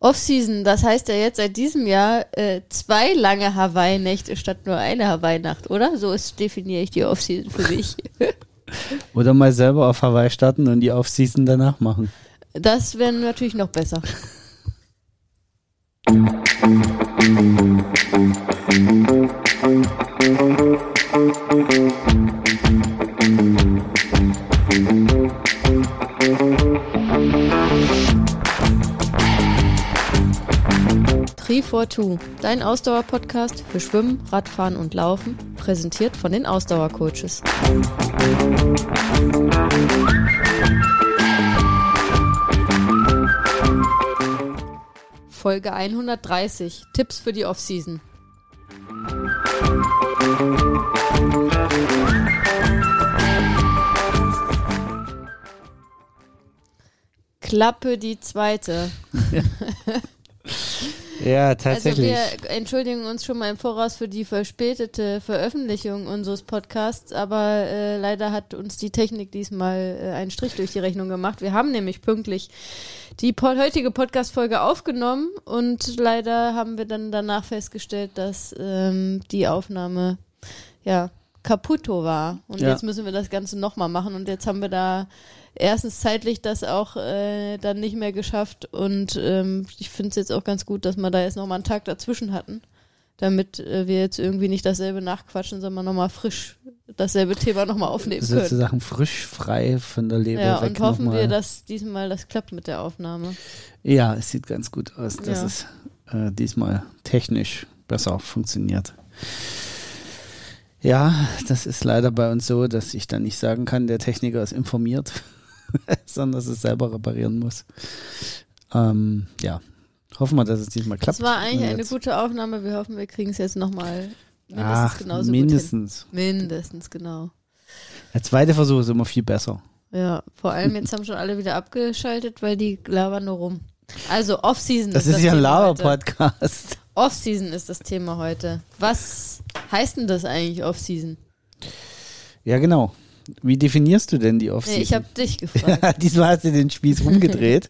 Off-Season, das heißt ja jetzt seit diesem Jahr äh, zwei lange Hawaii-Nächte statt nur eine Hawaii-Nacht, oder? So ist, definiere ich die Off-Season für mich. Oder mal selber auf Hawaii starten und die Off-Season danach machen. Das wäre natürlich noch besser. Two, dein Ausdauer-Podcast für Schwimmen, Radfahren und Laufen, präsentiert von den Ausdauercoaches. Folge 130. Tipps für die Offseason. Klappe die zweite. Ja, tatsächlich. Also wir entschuldigen uns schon mal im Voraus für die verspätete Veröffentlichung unseres Podcasts, aber äh, leider hat uns die Technik diesmal äh, einen Strich durch die Rechnung gemacht. Wir haben nämlich pünktlich die po heutige Podcast-Folge aufgenommen und leider haben wir dann danach festgestellt, dass ähm, die Aufnahme ja kaputto war. Und Ja. jetzt müssen wir das Ganze nochmal machen und jetzt haben wir da erstens zeitlich das auch äh, dann nicht mehr geschafft und ähm, ich finde es jetzt auch ganz gut, dass wir da jetzt nochmal einen Tag dazwischen hatten, damit äh, wir jetzt irgendwie nicht dasselbe nachquatschen, sondern nochmal frisch dasselbe Thema nomal aufnehmen können. Sozusagen frisch, frei von der Leber Ja, weg und hoffen nochmal. wir, dass diesmal das klappt mit der Aufnahme. Ja, es sieht ganz gut aus, dass Ja. es äh, diesmal technisch besser funktioniert. Ja, das ist leider bei uns so, dass ich dann nicht sagen kann, der Techniker ist informiert, sondern dass es selber reparieren muss. Ähm, ja, hoffen wir, dass es diesmal klappt. Das war eigentlich eine gute Aufnahme. Wir hoffen, wir kriegen es jetzt nochmal mindestens Ach, genauso mindestens. gut hin. Mindestens, genau. Der zweite Versuch ist immer viel besser. Ja, vor allem jetzt haben schon alle wieder abgeschaltet, weil die labern nur rum. Also Off-Season Das ist ist ja ein. Lava-Podcast. Off-Season ist das Thema heute. Was heißt denn das eigentlich Off-Season? Ja, genau. Wie definierst du denn die Off-Season? Nee, ich habe dich gefragt. Diesmal hast du den Spieß rumgedreht.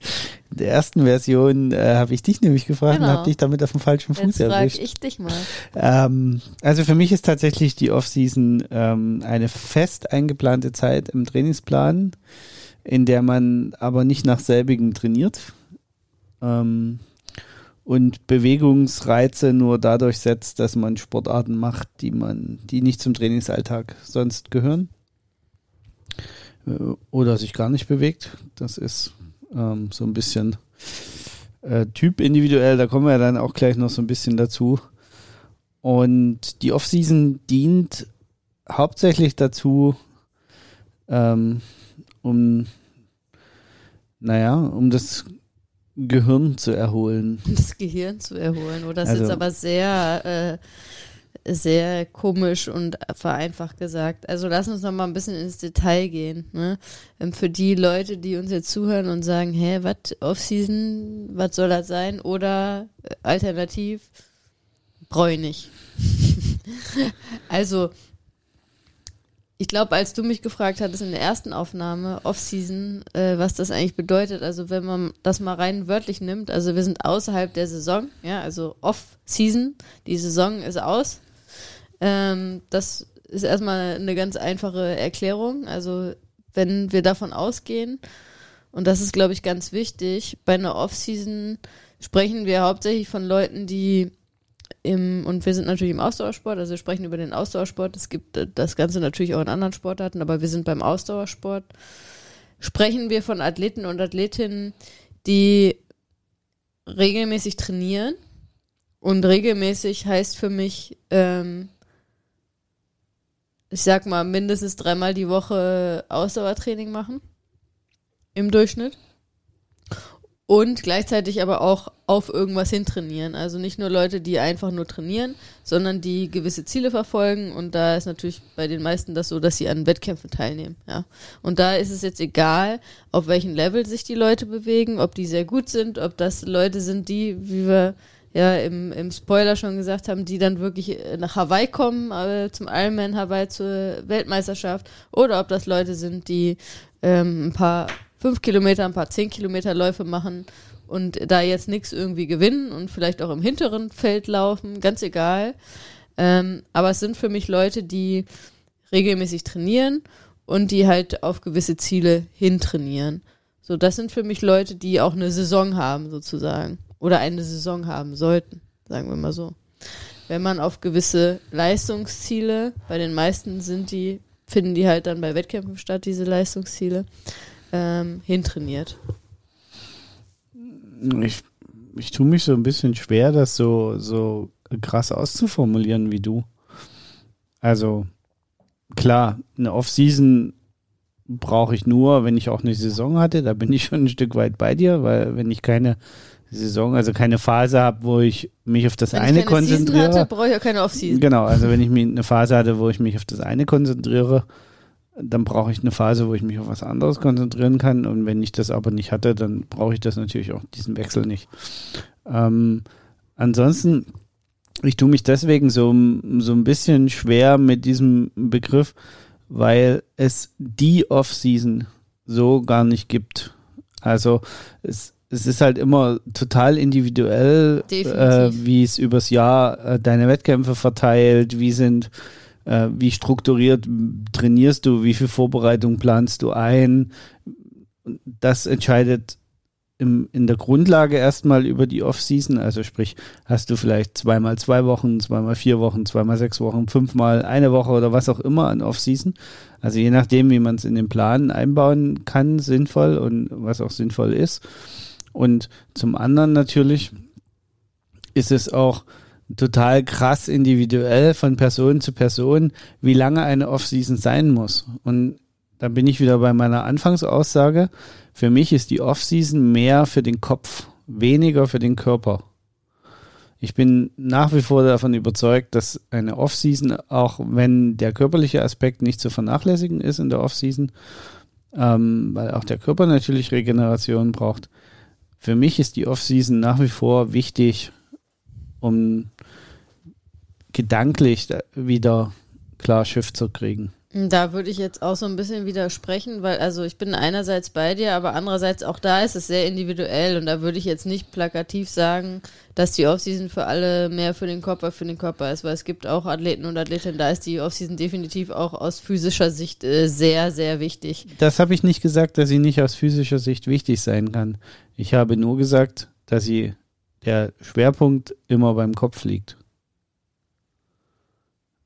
In der ersten Version äh, habe ich dich nämlich gefragt und Genau. habe dich damit auf dem falschen Fuß Jetzt frage erwischt. ich dich mal. Ähm, also für mich ist tatsächlich die Off-Season ähm, eine fest eingeplante Zeit im Trainingsplan, in der man aber nicht nach selbigem trainiert ähm, und Bewegungsreize nur dadurch setzt, dass man Sportarten macht, die man, die nicht zum Trainingsalltag sonst gehören oder sich gar nicht bewegt. Das ist ähm, so ein bisschen äh, typindividuell. Da kommen wir ja dann auch gleich noch so ein bisschen dazu. Und die Offseason dient hauptsächlich dazu, ähm, um, naja, um das Gehirn zu erholen. Das Gehirn zu erholen. Oder das ist Also- jetzt aber sehr, äh, sehr komisch und vereinfacht gesagt. Also lass uns noch mal ein bisschen ins Detail gehen. Ne? Ähm, Für die Leute, die uns jetzt zuhören und sagen, hä, was, Off-Season, was soll das sein? Oder äh, alternativ, nicht. also, ich glaube, als du mich gefragt hattest in der ersten Aufnahme, Off-Season, äh, was das eigentlich bedeutet, also wenn man das mal rein wörtlich nimmt, also wir sind außerhalb der Saison, ja, also Off-Season, die Saison ist aus. Ähm, das ist erstmal eine ganz einfache Erklärung. Also wenn wir davon ausgehen, und das ist, glaube ich, ganz wichtig, bei einer Off-Season sprechen wir hauptsächlich von Leuten, die im, und wir sind natürlich im Ausdauersport, also wir sprechen über den Ausdauersport. Es gibt äh, das Ganze natürlich auch in anderen Sportarten, aber wir sind beim Ausdauersport. Sprechen wir von Athleten und Athletinnen, die regelmäßig trainieren. Und regelmäßig heißt für mich, ähm, ich sag mal, mindestens dreimal die Woche Ausdauertraining machen. Im Durchschnitt. Und gleichzeitig aber auch auf irgendwas hin trainieren. Also nicht nur Leute, die einfach nur trainieren, sondern die gewisse Ziele verfolgen. Und da ist natürlich bei den meisten das so, dass sie an Wettkämpfen teilnehmen. Ja. Und da ist es jetzt egal, auf welchem Level sich die Leute bewegen, ob die sehr gut sind, ob das Leute sind, die, wie wir ja im, im Spoiler schon gesagt haben, die dann wirklich äh, nach Hawaii kommen, äh, zum Ironman Hawaii zur Weltmeisterschaft, oder ob das Leute sind, die ähm, ein paar fünf Kilometer, ein paar zehn Kilometer Läufe machen und da jetzt nichts irgendwie gewinnen und vielleicht auch im hinteren Feld laufen, ganz egal. Ähm, aber es sind für mich Leute, die regelmäßig trainieren und die halt auf gewisse Ziele hintrainieren. So, das sind für mich Leute, die auch eine Saison haben, sozusagen. Oder eine Saison haben sollten, sagen wir mal so. Wenn man auf gewisse Leistungsziele, bei den meisten sind die, finden die halt dann bei Wettkämpfen statt, diese Leistungsziele, ähm, hintrainiert. Ich, ich tue mich so ein bisschen schwer, das so, so krass auszuformulieren wie du. Also, klar, eine Off-Season brauche ich nur, wenn ich auch eine Saison hatte. Da bin ich schon ein Stück weit bei dir, weil wenn ich keine Saison, also keine Phase habe, wo ich mich auf das wenn eine ich keine konzentriere. Season hatte, brauche ich auch keine Off-Season. Genau, also wenn ich mich eine Phase hatte, wo ich mich auf das eine konzentriere, dann brauche ich eine Phase, wo ich mich auf was anderes konzentrieren kann. Und wenn ich das aber nicht hatte, dann brauche ich das natürlich auch, diesen Wechsel nicht. Ähm, ansonsten, ich tue mich deswegen so, so ein bisschen schwer mit diesem Begriff, weil es die Off-Season so gar nicht gibt. Also es, es ist halt immer total individuell, äh, wie es übers Jahr äh, deine Wettkämpfe verteilt, wie sind, äh, wie strukturiert trainierst du, wie viel Vorbereitung planst du ein. Das entscheidet im, in der Grundlage erstmal über die Off-Season, also sprich, hast du vielleicht zweimal zwei Wochen, zweimal vier Wochen, zweimal sechs Wochen, fünfmal eine Woche oder was auch immer an Off-Season. Also je nachdem, wie man es in den Plan einbauen kann, sinnvoll und was auch sinnvoll ist. Und zum anderen natürlich ist es auch total krass individuell von Person zu Person, wie lange eine Off-Season sein muss. Und da bin ich wieder bei meiner Anfangsaussage. Für mich ist die Off-Season mehr für den Kopf, weniger für den Körper. Ich bin nach wie vor davon überzeugt, dass eine Off-Season, auch wenn der körperliche Aspekt nicht zu vernachlässigen ist in der Off-Season, ähm, weil auch der Körper natürlich Regeneration braucht. Für mich ist die Off-Season nach wie vor wichtig, um gedanklich wieder klar Schiff zu kriegen. Da würde ich jetzt auch so ein bisschen widersprechen, weil also ich bin einerseits bei dir, aber andererseits auch da ist es sehr individuell und da würde ich jetzt nicht plakativ sagen, dass die Offseason für alle mehr für den Körper für den Körper ist, weil es gibt auch Athleten und Athletinnen, da ist die Offseason definitiv auch aus physischer Sicht äh, sehr, sehr wichtig. Das habe ich nicht gesagt, dass sie nicht aus physischer Sicht wichtig sein kann. Ich habe nur gesagt, dass sie der Schwerpunkt immer beim Kopf liegt.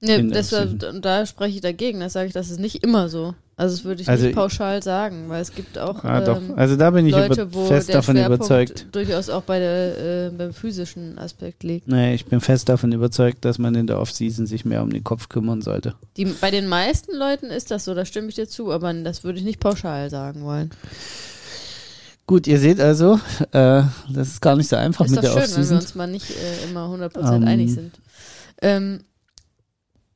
Ne, und da spreche ich dagegen, das sage ich, das ist nicht immer so. Also das würde ich Also nicht ich- pauschal sagen, weil es gibt auch Ah, ähm, Also da bin ich Leute, fest der davon Schwerpunkt überzeugt. durchaus auch bei der, äh, beim physischen Aspekt liegt. Nee, ich bin fest davon überzeugt, dass man in der Off-Season sich mehr um den Kopf kümmern sollte. Die, bei den meisten Leuten ist das so, da stimme ich dir zu, aber das würde ich nicht pauschal sagen wollen. Gut, ihr seht also, äh, das ist gar nicht so einfach ist mit doch der schön, wenn wir Off-Season. uns mal nicht äh, immer 100% Ähm, einig sind. Ähm,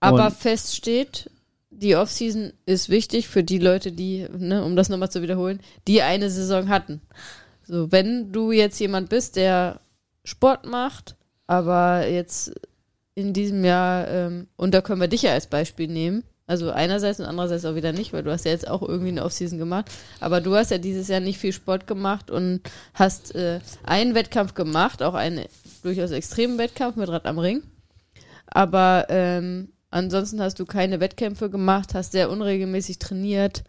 aber fest steht, die Offseason ist wichtig für die Leute, die, ne, um das nochmal zu wiederholen, die eine Saison hatten. So, wenn du jetzt jemand bist, der Sport macht, aber jetzt in diesem Jahr, ähm, und da können wir dich ja als Beispiel nehmen, also einerseits und andererseits auch wieder nicht, weil du hast ja jetzt auch irgendwie eine Offseason gemacht, aber du hast ja dieses Jahr nicht viel Sport gemacht und hast äh, einen Wettkampf gemacht, auch einen durchaus extremen Wettkampf mit Rad am Ring, aber ähm, ansonsten hast du keine Wettkämpfe gemacht, hast sehr unregelmäßig trainiert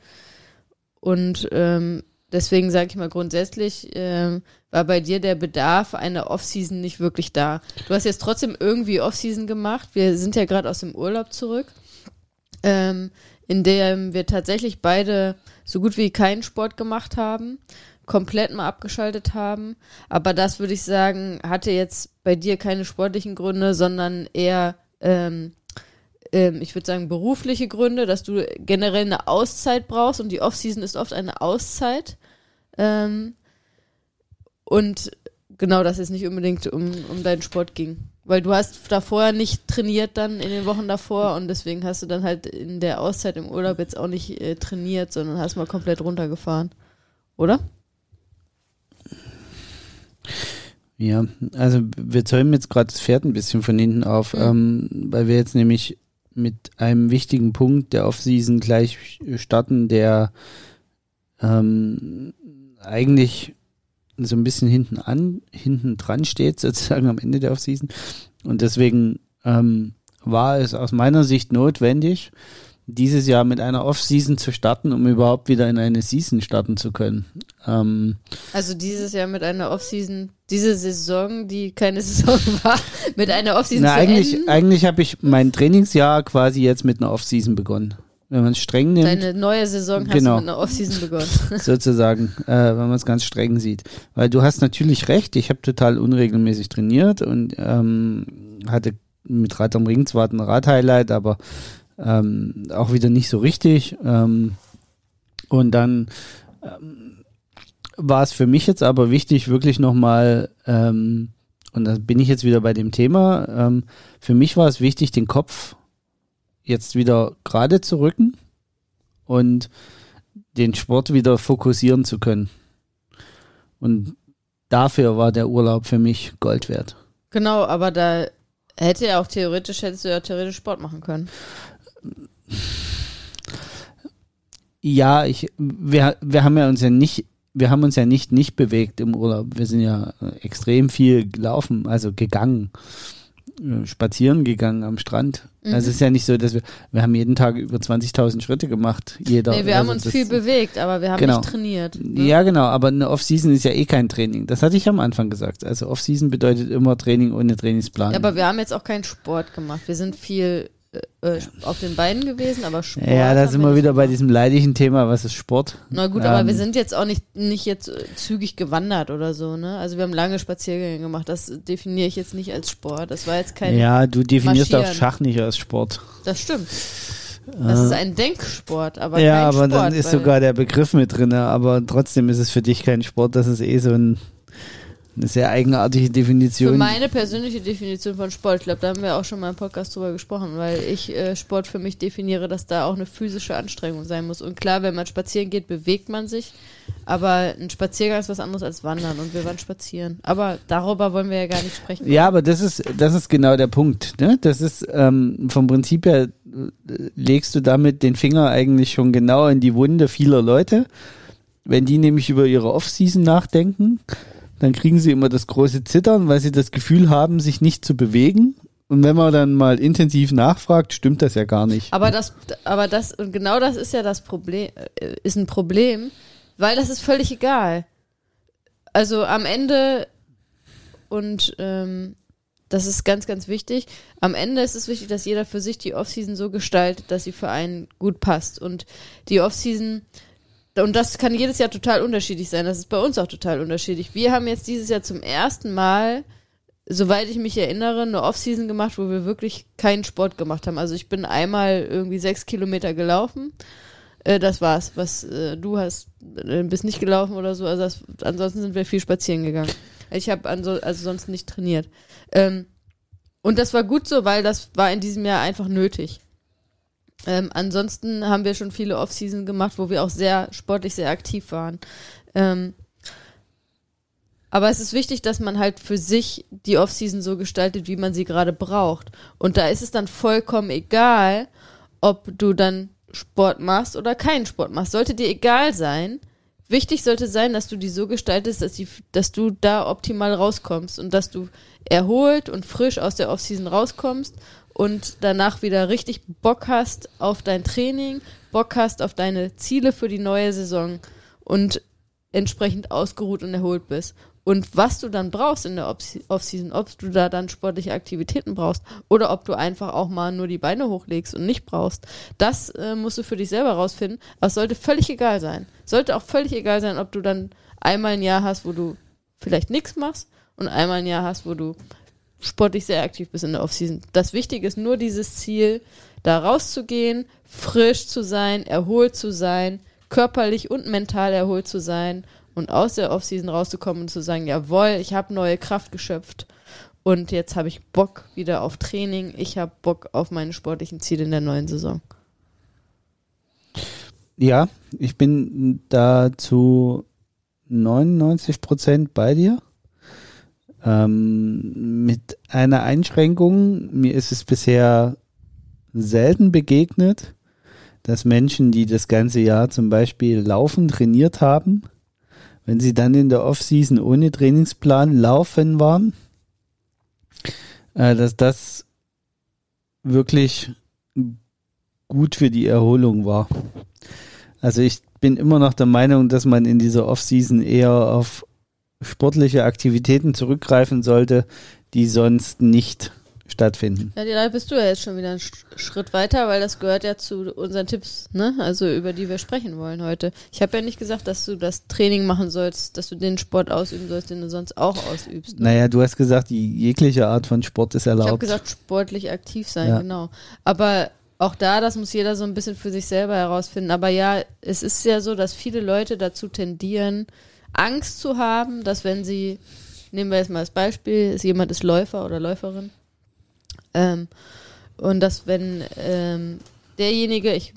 und ähm, deswegen sage ich mal grundsätzlich ähm, war bei dir der Bedarf einer Offseason nicht wirklich da. Du hast jetzt trotzdem irgendwie Offseason gemacht. Wir sind ja gerade aus dem Urlaub zurück, ähm, in dem wir tatsächlich beide so gut wie keinen Sport gemacht haben, komplett mal abgeschaltet haben. Aber das würde ich sagen, hatte jetzt bei dir keine sportlichen Gründe, sondern eher ähm, ähm, ich würde sagen, berufliche Gründe, dass du generell eine Auszeit brauchst und die Offseason ist oft eine Auszeit. Ähm, und genau, dass es nicht unbedingt um, um deinen Sport ging. Weil du hast da vorher nicht trainiert dann in den Wochen davor und deswegen hast du dann halt in der Auszeit im Urlaub jetzt auch nicht äh, trainiert, sondern hast mal komplett runtergefahren. Oder? Ja, also wir zäumen jetzt gerade das Pferd ein bisschen von hinten auf, Mhm. ähm, weil wir jetzt nämlich mit einem wichtigen Punkt der Off-Season gleich starten, der ähm, eigentlich so ein bisschen hinten an, hinten dran steht, sozusagen am Ende der Offseason. Und deswegen ähm, war es aus meiner Sicht notwendig, dieses Jahr mit einer Off-Season zu starten, um überhaupt wieder in eine Season starten zu können. Ähm, also dieses Jahr mit einer Off-Season, diese Saison, die keine Saison war, mit einer Off-Season zu eigentlich, enden. eigentlich habe ich mein Trainingsjahr quasi jetzt mit einer Off-Season begonnen. Wenn man es streng nimmt, Deine neue Saison hast Genau. du mit einer Off-Season begonnen. sozusagen, äh, wenn man es ganz streng sieht. Weil du hast natürlich recht, ich habe total unregelmäßig trainiert und ähm, hatte mit Rad am Ring zwar ein Rad-Highlight, aber ähm, auch wieder nicht so richtig. Ähm, und dann ähm, war es für mich jetzt aber wichtig, wirklich nochmal, ähm, und da bin ich jetzt wieder bei dem Thema, ähm, für mich war es wichtig, den Kopf jetzt wieder gerade zu rücken und den Sport wieder fokussieren zu können. Und dafür war der Urlaub für mich Gold wert. Genau, aber da hätte ja auch theoretisch, hättest du ja theoretisch Sport machen können. Ja, ich, wir, wir haben ja uns ja nicht, wir haben uns ja nicht nicht bewegt im Urlaub. Wir sind ja äh, extrem viel gelaufen, also gegangen, äh, spazieren gegangen am Strand. Mhm. Also es ist ja nicht so, dass wir, wir haben jeden Tag über 20.000 Schritte gemacht, jeder. Nee, wir haben Also uns das- viel bewegt, aber wir haben Genau. nicht trainiert. ne? Ja, genau, aber eine Off-Season ist ja eh kein Training. Das hatte ich am Anfang gesagt. Also Off-Season bedeutet immer Training ohne Trainingsplan. Ja, aber wir haben jetzt auch keinen Sport gemacht. Wir sind viel äh, äh, auf den Beinen gewesen, aber Sport. ja, da sind wir wieder bei diesem leidigen Thema, was ist Sport? Na gut, aber Ähm, wir sind jetzt auch nicht, nicht jetzt äh, zügig gewandert oder so, ne? Also wir haben lange Spaziergänge gemacht. Das definiere ich jetzt nicht als Sport. Das war jetzt kein. Ja, du definierst auch. Schach nicht als Sport. Das stimmt. Das ist ein Denksport, aber ja, kein aber Sport. dann ist sogar der Begriff mit drin, aber trotzdem ist es für dich kein Sport, das ist eh so ein, eine sehr eigenartige Für Definition. meine persönliche Definition von Sport, ich glaube, da haben wir auch schon mal im Podcast drüber gesprochen, weil ich äh, Sport für mich definiere, dass da auch eine physische Anstrengung sein muss. Und klar, wenn man spazieren geht, bewegt man sich, aber ein Spaziergang ist was anderes als Wandern und wir waren spazieren. Aber darüber wollen wir ja gar nicht sprechen. Ja, aber das ist, das ist genau der Punkt. Ne? Das ist ähm, vom Prinzip her äh, legst du damit den Finger eigentlich schon genau in die Wunde vieler Leute. Wenn die nämlich über ihre Off-Season nachdenken, dann kriegen sie immer das große Zittern, weil sie das Gefühl haben, sich nicht zu bewegen. Und wenn man dann mal intensiv nachfragt, stimmt das ja gar nicht. Aber das, aber das, und genau das ist ja das Problem, äh, ist ein Problem, weil das ist völlig egal. Also am Ende, und ähm, das ist ganz, ganz wichtig, am Ende ist es wichtig, dass jeder für sich die Offseason so gestaltet, dass sie für einen gut passt. Und die Offseason, und das kann jedes Jahr total unterschiedlich sein, das ist bei uns auch total unterschiedlich. Wir haben jetzt dieses Jahr zum ersten Mal soweit ich mich erinnere, eine Offseason gemacht, wo wir wirklich keinen Sport gemacht haben. Also ich bin einmal irgendwie sechs Kilometer gelaufen. Äh, das war's. Was äh, du hast, äh, bist nicht gelaufen oder so. Also das, ansonsten sind wir viel spazieren gegangen. Ich habe also, sonst nicht trainiert. Ähm, und das war gut so, weil das war in diesem Jahr einfach nötig. Ähm, ansonsten haben wir schon viele Offseason gemacht, wo wir auch sehr sportlich sehr aktiv waren. Ähm, aber es ist wichtig, dass man halt für sich die Offseason so gestaltet, wie man sie gerade braucht. Und da ist es dann vollkommen egal, ob du dann Sport machst oder keinen Sport machst. Sollte dir egal sein. Wichtig sollte sein, dass du die so gestaltest, dass, die, dass du da optimal rauskommst und dass du erholt und frisch aus der Offseason rauskommst und danach wieder richtig Bock hast auf dein Training, Bock hast auf deine Ziele für die neue Saison und entsprechend ausgeruht und erholt bist. Und was du dann brauchst in der Off- Offseason, ob du da dann sportliche Aktivitäten brauchst oder ob du einfach auch mal nur die Beine hochlegst und nicht brauchst, das äh, musst du für dich selber rausfinden. Aber es sollte völlig egal sein. Sollte auch völlig egal sein, ob du dann einmal ein Jahr hast, wo du vielleicht nichts machst und einmal ein Jahr hast, wo du sportlich sehr aktiv bist in der Offseason. Das Wichtige ist nur dieses Ziel, da rauszugehen, frisch zu sein, erholt zu sein, körperlich und mental erholt zu sein und aus der Offseason rauszukommen und zu sagen, jawohl, ich habe neue Kraft geschöpft und jetzt habe ich Bock wieder auf Training, ich habe Bock auf meine sportlichen Ziele in der neuen Saison. Ja, ich bin da zu 99 Prozent bei dir. Ähm, mit einer Einschränkung. Mir ist es bisher selten begegnet, dass Menschen, die das ganze Jahr zum Beispiel laufen trainiert haben, wenn sie dann in der Offseason ohne Trainingsplan laufen waren, äh, dass das wirklich gut für die Erholung war. Also ich bin immer noch der Meinung, dass man in dieser Offseason eher auf sportliche Aktivitäten zurückgreifen sollte, die sonst nicht stattfinden. Ja, da bist du ja jetzt schon wieder einen Schritt weiter, weil das gehört ja zu unseren Tipps, ne? Also über die wir sprechen wollen heute. Ich habe ja nicht gesagt, dass du das Training machen sollst, dass du den Sport ausüben sollst, den du sonst auch ausübst. Ne? Naja, du hast gesagt, jegliche Art von Sport ist erlaubt. Ich habe gesagt, sportlich aktiv sein, ja. genau. Aber auch da, das muss jeder so ein bisschen für sich selber herausfinden. Aber ja, es ist ja so, dass viele Leute dazu tendieren, Angst zu haben, dass wenn sie, nehmen wir jetzt mal das Beispiel, ist jemand ist Läufer oder Läuferin, ähm, und dass wenn ähm, derjenige, ich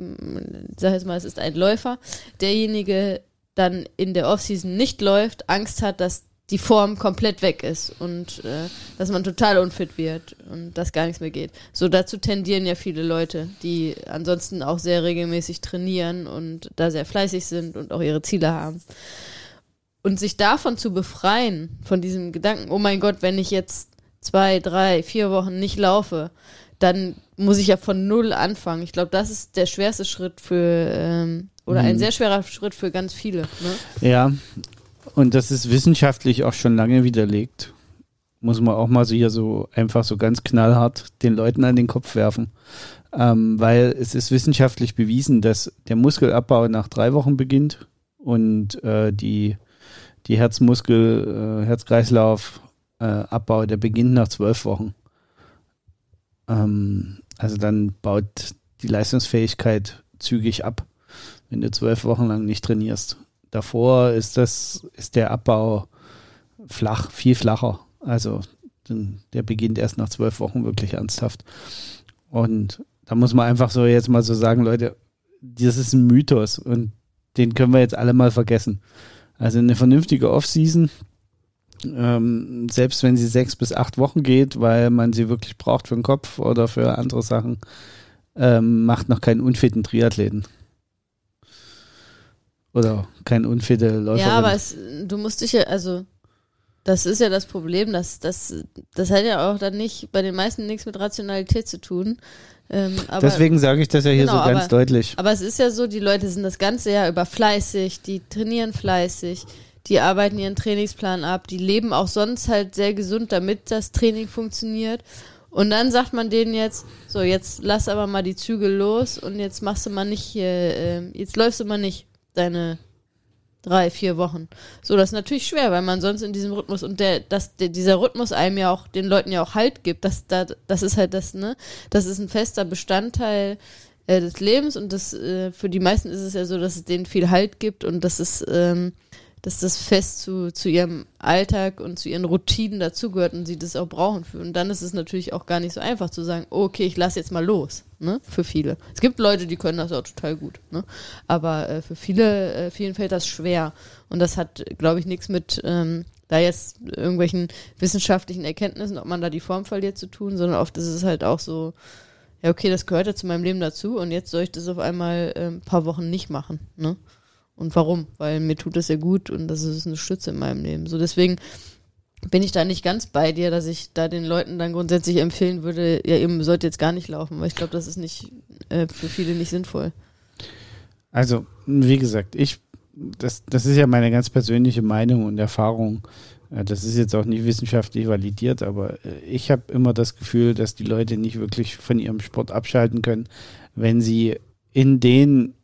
sage jetzt mal, es ist ein Läufer, derjenige dann in der Offseason nicht läuft, Angst hat, dass die Form komplett weg ist und äh, dass man total unfit wird und dass gar nichts mehr geht. So dazu tendieren ja viele Leute, die ansonsten auch sehr regelmäßig trainieren und da sehr fleißig sind und auch ihre Ziele haben. Und sich davon zu befreien, von diesem Gedanken, oh mein Gott, wenn ich jetzt zwei, drei, vier Wochen nicht laufe, dann muss ich ja von null anfangen. Ich glaube, das ist der schwerste Schritt für, ähm, oder mhm. ein sehr schwerer Schritt für ganz viele. Ne? Ja, und das ist wissenschaftlich auch schon lange widerlegt. Muss man auch mal so hier so einfach so ganz knallhart den Leuten an den Kopf werfen. Ähm, weil es ist wissenschaftlich bewiesen, dass der Muskelabbau nach drei Wochen beginnt und äh, die, die Herzmuskel, äh, Herzkreislauf, äh, Abbau, der beginnt nach zwölf Wochen. Ähm, also dann baut die Leistungsfähigkeit zügig ab, wenn du zwölf Wochen lang nicht trainierst. Davor ist das, ist der Abbau flach, viel flacher. Also der beginnt erst nach zwölf Wochen wirklich ernsthaft. Und da muss man einfach so jetzt mal so sagen, Leute, das ist ein Mythos und den können wir jetzt alle mal vergessen. Also eine vernünftige Offseason ähm, selbst wenn sie sechs bis acht Wochen geht, weil man sie wirklich braucht für den Kopf oder für andere Sachen, ähm, macht noch keinen unfitten Triathleten. Oder kein unfitte Läufer. Ja, aber es, du musst dich ja, also das ist ja das Problem, dass das, das hat ja auch dann nicht bei den meisten nichts mit Rationalität zu tun. Ähm, aber, Deswegen sage ich das ja hier genau, so ganz aber, deutlich. Aber es ist ja so, die Leute sind das ganze Jahr über fleißig, die trainieren fleißig, die arbeiten ihren Trainingsplan ab, die leben auch sonst halt sehr gesund, damit das Training funktioniert. Und dann sagt man denen jetzt, so, jetzt lass aber mal die Zügel los und jetzt machst du mal nicht hier, äh, jetzt läufst du mal nicht deine drei, vier Wochen. So, das ist natürlich schwer, weil man sonst in diesem Rhythmus und der, dass der, dieser Rhythmus einem ja auch, den Leuten ja auch Halt gibt, das, da, das ist halt das, ne, das ist ein fester Bestandteil äh, des Lebens und das, äh, für die meisten ist es ja so, dass es denen viel Halt gibt und das ist, ähm, dass das fest zu, zu ihrem Alltag und zu ihren Routinen dazugehört und sie das auch brauchen. Für. Und dann ist es natürlich auch gar nicht so einfach zu sagen, okay, ich lasse jetzt mal los, ne? Für viele. Es gibt Leute, die können das auch total gut, ne? Aber äh, für viele, äh, vielen fällt das schwer. Und das hat, glaube ich, nichts mit ähm, da jetzt irgendwelchen wissenschaftlichen Erkenntnissen, ob man da die Form verliert, zu tun, sondern oft ist es halt auch so, ja, okay, das gehört ja zu meinem Leben dazu und jetzt soll ich das auf einmal äh, ein paar Wochen nicht machen, ne? Und warum? Weil mir tut das ja gut und das ist eine Stütze in meinem Leben. So deswegen bin ich da nicht ganz bei dir, dass ich da den Leuten dann grundsätzlich empfehlen würde, ja, ihr sollt jetzt gar nicht laufen, weil ich glaube, das ist nicht äh, für viele nicht sinnvoll. Also, wie gesagt, ich, das, das ist ja meine ganz persönliche Meinung und Erfahrung. Äh, das ist jetzt auch nicht wissenschaftlich validiert, aber äh, ich habe immer das Gefühl, dass die Leute nicht wirklich von ihrem Sport abschalten können, wenn sie in den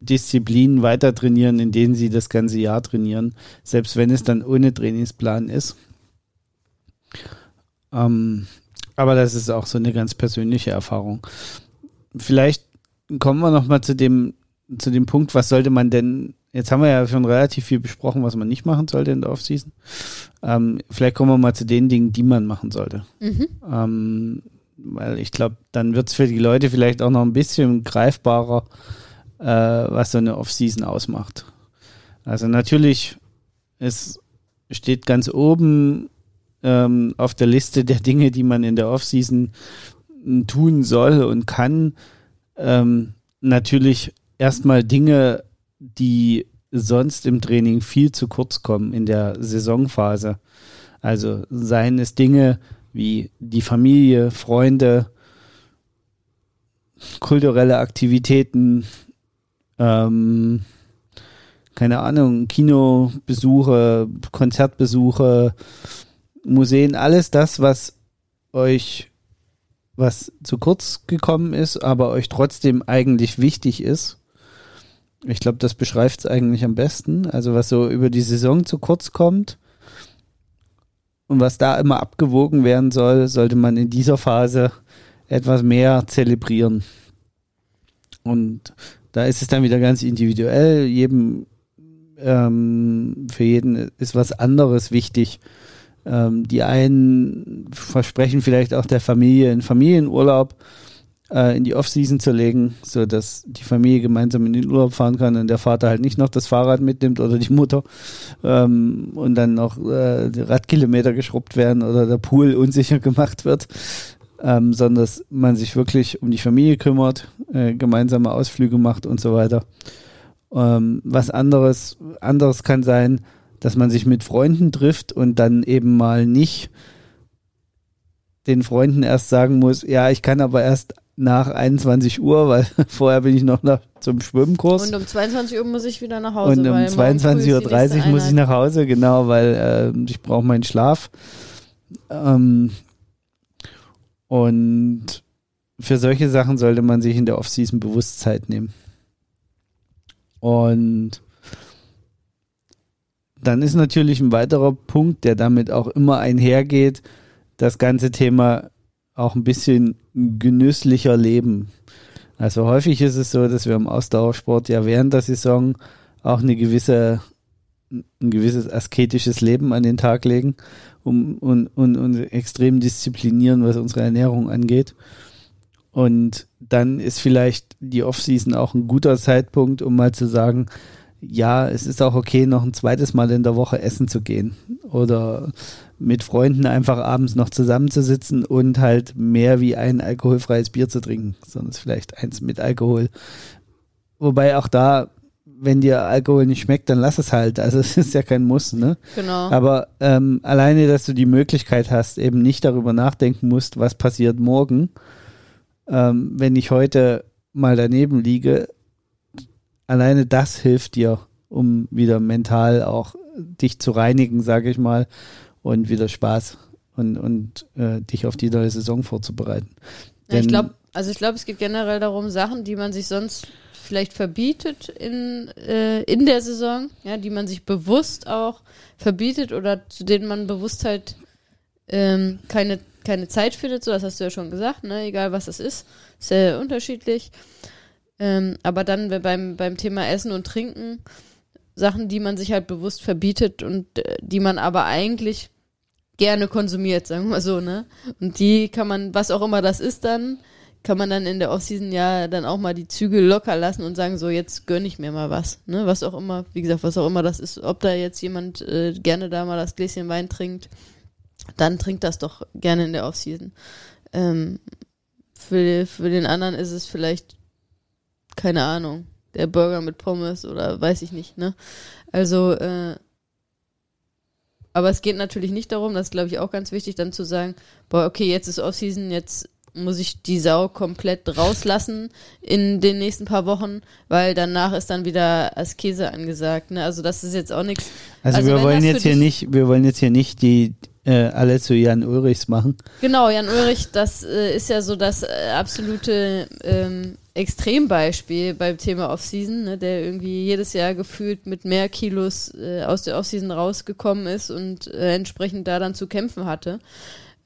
Disziplinen weiter trainieren, in denen sie das ganze Jahr trainieren, selbst wenn es dann ohne Trainingsplan ist. Ähm, aber das ist auch so eine ganz persönliche Erfahrung. Vielleicht kommen wir nochmal zu dem, zu dem Punkt, was sollte man denn, jetzt haben wir ja schon relativ viel besprochen, was man nicht machen sollte in der Offseason. Ähm, vielleicht kommen wir mal zu den Dingen, die man machen sollte. Mhm. Ähm, weil ich glaube, dann wird es für die Leute vielleicht auch noch ein bisschen greifbarer, äh, was so eine Offseason ausmacht. Also natürlich, es steht ganz oben ähm, auf der Liste der Dinge, die man in der Offseason tun soll und kann. Ähm, natürlich erstmal Dinge, die sonst im Training viel zu kurz kommen in der Saisonphase. Also seien es Dinge wie die Familie, Freunde, kulturelle Aktivitäten, ähm, keine Ahnung, Kinobesuche, Konzertbesuche, Museen, alles das, was euch, was zu kurz gekommen ist, aber euch trotzdem eigentlich wichtig ist. Ich glaube, das beschreibt es eigentlich am besten. Also was so über die Saison zu kurz kommt und was da immer abgewogen werden soll, sollte man in dieser Phase etwas mehr zelebrieren. Und da ist es dann wieder ganz individuell. Jedem, ähm, für jeden ist was anderes wichtig. Ähm, die einen versprechen vielleicht auch der Familie einen Familienurlaub äh, in die Offseason zu legen, so dass die Familie gemeinsam in den Urlaub fahren kann und der Vater halt nicht noch das Fahrrad mitnimmt oder die Mutter ähm, und dann noch äh, Radkilometer geschrubbt werden oder der Pool unsicher gemacht wird ähm, sondern dass man sich wirklich um die Familie kümmert, äh, gemeinsame Ausflüge macht und so weiter. Ähm, was anderes, anderes kann sein, dass man sich mit Freunden trifft und dann eben mal nicht den Freunden erst sagen muss, ja, ich kann aber erst nach 21 Uhr, weil vorher bin ich noch nach, zum Schwimmkurs. Und um 22 Uhr muss ich wieder nach Hause. Und um 22.30 Uhr muss ich nach Hause, genau, weil äh, ich brauche meinen Schlaf. Ähm, und für solche Sachen sollte man sich in der Offseason bewusst Zeit nehmen. Und dann ist natürlich ein weiterer Punkt, der damit auch immer einhergeht, das ganze Thema auch ein bisschen genüsslicher leben. Also häufig ist es so, dass wir im Ausdauersport ja während der Saison auch eine gewisse, ein gewisses asketisches Leben an den Tag legen um, und, und, und extrem disziplinieren, was unsere Ernährung angeht. Und dann ist vielleicht die Offseason auch ein guter Zeitpunkt, um mal zu sagen, ja, es ist auch okay, noch ein zweites Mal in der Woche essen zu gehen oder mit Freunden einfach abends noch zusammenzusitzen und halt mehr wie ein alkoholfreies Bier zu trinken, sondern vielleicht eins mit Alkohol. Wobei auch da wenn dir Alkohol nicht schmeckt, dann lass es halt. Also es ist ja kein Muss, ne? Genau. Aber ähm, alleine, dass du die Möglichkeit hast, eben nicht darüber nachdenken musst, was passiert morgen, ähm, wenn ich heute mal daneben liege, alleine das hilft dir, um wieder mental auch dich zu reinigen, sage ich mal, und wieder Spaß und, und äh, dich auf die neue Saison vorzubereiten. Ja, ich glaube, also ich glaube, es geht generell darum, Sachen, die man sich sonst vielleicht verbietet in, äh, in der Saison, ja, die man sich bewusst auch verbietet oder zu denen man bewusst halt ähm, keine, keine Zeit findet, so das hast du ja schon gesagt, ne? egal was das ist, sehr unterschiedlich. Ähm, aber dann beim, beim Thema Essen und Trinken, Sachen, die man sich halt bewusst verbietet und äh, die man aber eigentlich gerne konsumiert, sagen wir mal so, ne? Und die kann man, was auch immer das ist dann, kann man dann in der Offseason ja dann auch mal die Zügel locker lassen und sagen, so jetzt gönne ich mir mal was. Ne? Was auch immer, wie gesagt, was auch immer das ist, ob da jetzt jemand äh, gerne da mal das Gläschen Wein trinkt, dann trinkt das doch gerne in der Offseason. Ähm, für, für den anderen ist es vielleicht, keine Ahnung, der Burger mit Pommes oder weiß ich nicht, ne? Also, äh, aber es geht natürlich nicht darum, das glaube ich auch ganz wichtig, dann zu sagen, boah, okay, jetzt ist Offseason, jetzt muss ich die Sau komplett rauslassen in den nächsten paar Wochen, weil danach ist dann wieder Askese angesagt. Ne? Also das ist jetzt auch nichts. Also, also wir wollen jetzt hier nicht, wir wollen jetzt hier nicht die äh, alle zu Jan Ulrichs machen. Genau, Jan Ulrich, das äh, ist ja so das äh, absolute ähm, Extrembeispiel beim Thema Offseason, ne, der irgendwie jedes Jahr gefühlt mit mehr Kilos äh, aus der Offseason rausgekommen ist und äh, entsprechend da dann zu kämpfen hatte.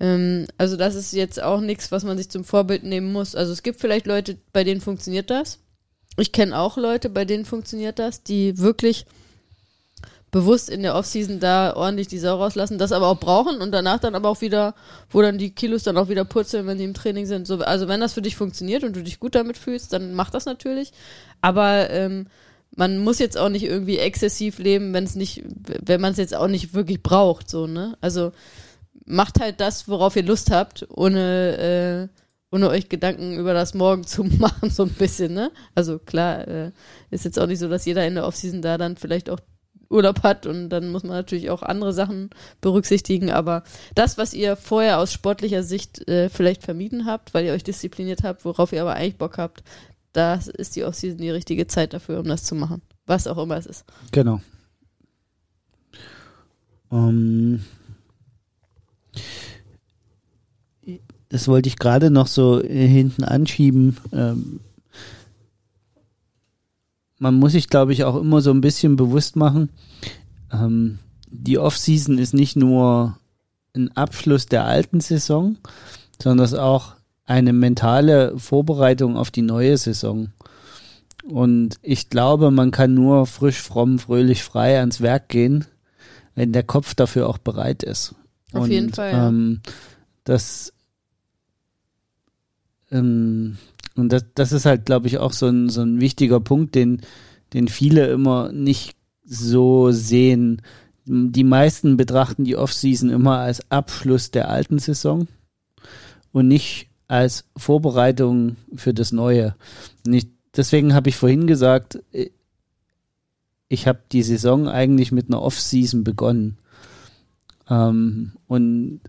Ähm, also das ist jetzt auch nichts, was man sich zum Vorbild nehmen muss. Also es gibt vielleicht Leute, bei denen funktioniert das. Ich kenne auch Leute, bei denen funktioniert das, die wirklich bewusst in der Offseason da ordentlich die Sau rauslassen, das aber auch brauchen und danach dann aber auch wieder, wo dann die Kilos dann auch wieder purzeln, wenn die im Training sind. So, also wenn das für dich funktioniert und du dich gut damit fühlst, dann mach das natürlich. Aber ähm, man muss jetzt auch nicht irgendwie exzessiv leben, wenn es nicht, wenn man es jetzt auch nicht wirklich braucht, so, ne? Also macht halt das, worauf ihr Lust habt, ohne, äh, ohne euch Gedanken über das Morgen zu machen, so ein bisschen, ne? Also klar, äh, ist jetzt auch nicht so, dass jeder in der Offseason da dann vielleicht auch Urlaub hat und dann muss man natürlich auch andere Sachen berücksichtigen. Aber das, was ihr vorher aus sportlicher Sicht äh, vielleicht vermieden habt, weil ihr euch diszipliniert habt, worauf ihr aber eigentlich Bock habt, das ist die Offseason die richtige Zeit dafür, um das zu machen. Was auch immer es ist. Genau. Ähm, das wollte ich gerade noch so äh, hinten anschieben. Ähm, man muss sich, glaube ich, auch immer so ein bisschen bewusst machen, ähm, die Offseason ist nicht nur ein Abschluss der alten Saison, sondern es ist auch eine mentale Vorbereitung auf die neue Saison. Und ich glaube, man kann nur frisch, fromm, fröhlich, frei ans Werk gehen, wenn der Kopf dafür auch bereit ist. Auf Und, jeden Fall. Ja. Ähm, das, ähm, und das, das ist halt, glaube ich, auch so ein, so ein wichtiger Punkt, den, den viele immer nicht so sehen. Die meisten betrachten die Offseason immer als Abschluss der alten Saison und nicht als Vorbereitung für das Neue. Ich, deswegen habe ich vorhin gesagt, ich habe die Saison eigentlich mit einer Offseason begonnen. Ähm, und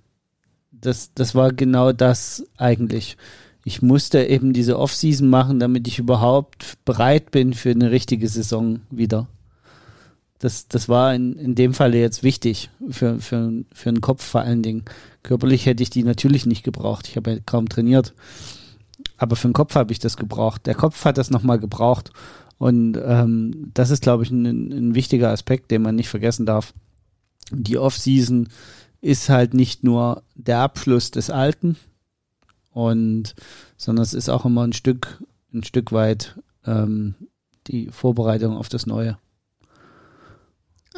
das, das war genau das eigentlich ich musste eben diese Offseason machen, damit ich überhaupt bereit bin für eine richtige Saison wieder. Das, das war in, in dem Falle jetzt wichtig, für, für, für den Kopf vor allen Dingen. Körperlich hätte ich die natürlich nicht gebraucht. Ich habe ja kaum trainiert. Aber für den Kopf habe ich das gebraucht. Der Kopf hat das nochmal gebraucht. Und ähm, das ist, glaube ich, ein, ein wichtiger Aspekt, den man nicht vergessen darf. Die Offseason ist halt nicht nur der Abschluss des Alten, und sondern es ist auch immer ein Stück, ein Stück weit ähm, die Vorbereitung auf das Neue.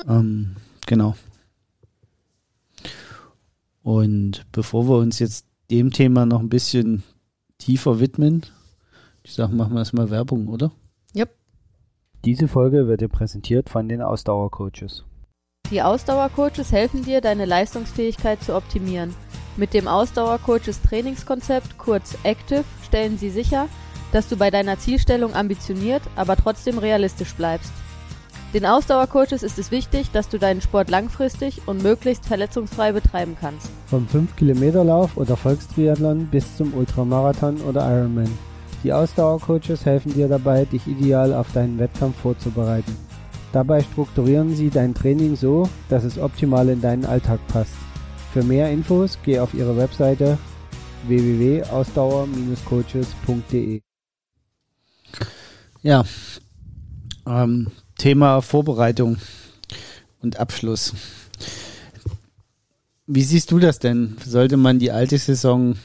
Ähm, genau. Und bevor wir uns jetzt dem Thema noch ein bisschen tiefer widmen, ich sage, machen wir erstmal Werbung, oder? Yep. Diese Folge wird dir präsentiert von den Ausdauercoaches. Die Ausdauercoaches helfen dir, deine Leistungsfähigkeit zu optimieren. Mit dem Ausdauercoaches Trainingskonzept, kurz Active, stellen sie sicher, dass du bei deiner Zielstellung ambitioniert, aber trotzdem realistisch bleibst. Den Ausdauercoaches ist es wichtig, dass du deinen Sport langfristig und möglichst verletzungsfrei betreiben kannst. Vom 5-Kilometer-Lauf oder Volkstriathlon bis zum Ultramarathon oder Ironman. Die Ausdauercoaches helfen dir dabei, dich ideal auf deinen Wettkampf vorzubereiten. Dabei strukturieren sie dein Training so, dass es optimal in deinen Alltag passt. Für mehr Infos geh auf ihre Webseite www.ausdauer-coaches.de. Ja, ähm, Thema Vorbereitung und Abschluss. Wie siehst du das denn? Sollte man die alte Saison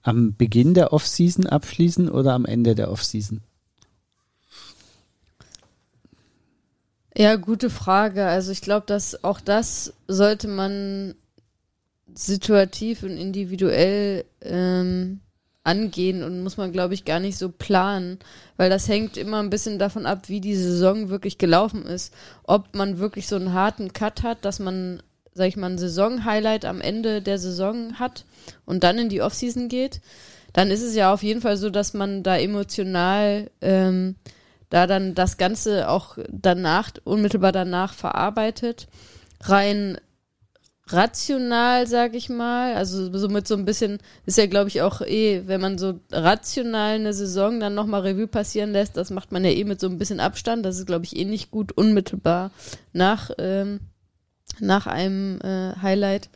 am Beginn der Offseason abschließen oder am Ende der Offseason? Ja, gute Frage. Also ich glaube, dass auch das sollte man situativ und individuell ähm, angehen und muss man, glaube ich, gar nicht so planen, weil das hängt immer ein bisschen davon ab, wie die Saison wirklich gelaufen ist. Ob man wirklich so einen harten Cut hat, dass man, sag ich mal, ein Saison-Highlight am Ende der Saison hat und dann in die Offseason geht, dann ist es ja auf jeden Fall so, dass man da emotional ähm, da dann das Ganze auch danach, unmittelbar danach verarbeitet. Rein rational, sag ich mal. Also so mit so ein bisschen, ist ja glaube ich auch eh, wenn man so rational eine Saison dann nochmal Revue passieren lässt, das macht man ja eh mit so ein bisschen Abstand. Das ist glaube ich eh nicht gut, unmittelbar nach, ähm, nach einem äh, Highlight.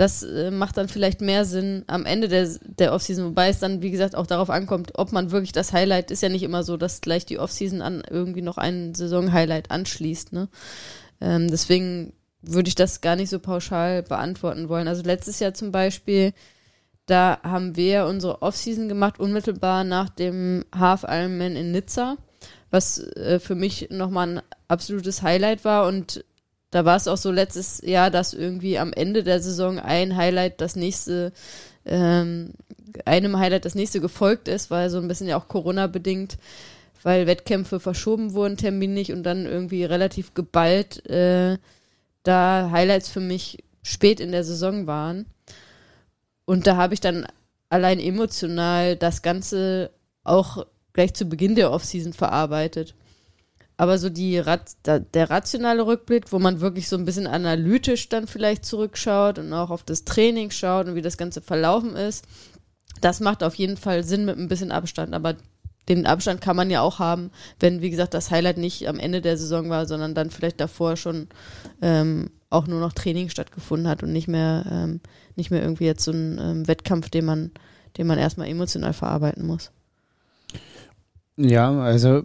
Das äh, macht dann vielleicht mehr Sinn am Ende der, der Offseason, wobei es dann, wie gesagt, auch darauf ankommt, ob man wirklich das Highlight, ist ja nicht immer so, dass gleich die Offseason an irgendwie noch ein Saison-Highlight anschließt. Ne? Ähm, deswegen würde ich das gar nicht so pauschal beantworten wollen. Also letztes Jahr zum Beispiel, da haben wir unsere Offseason gemacht, unmittelbar nach dem Half Ironman in Nizza, was äh, für mich nochmal ein absolutes Highlight war und da war es auch so letztes Jahr, dass irgendwie am Ende der Saison ein Highlight das nächste, ähm, einem Highlight das nächste gefolgt ist, weil so ein bisschen ja auch Corona bedingt, weil Wettkämpfe verschoben wurden terminlich und dann irgendwie relativ geballt äh, da Highlights für mich spät in der Saison waren. Und da habe ich dann allein emotional das Ganze auch gleich zu Beginn der Offseason verarbeitet. Aber so die der rationale Rückblick, wo man wirklich so ein bisschen analytisch dann vielleicht zurückschaut und auch auf das Training schaut und wie das Ganze verlaufen ist, das macht auf jeden Fall Sinn mit ein bisschen Abstand. Aber den Abstand kann man ja auch haben, wenn, wie gesagt, das Highlight nicht am Ende der Saison war, sondern dann vielleicht davor schon ähm, auch nur noch Training stattgefunden hat und nicht mehr, ähm, nicht mehr irgendwie jetzt so ein ähm, Wettkampf, den man, den man erstmal emotional verarbeiten muss. Ja, also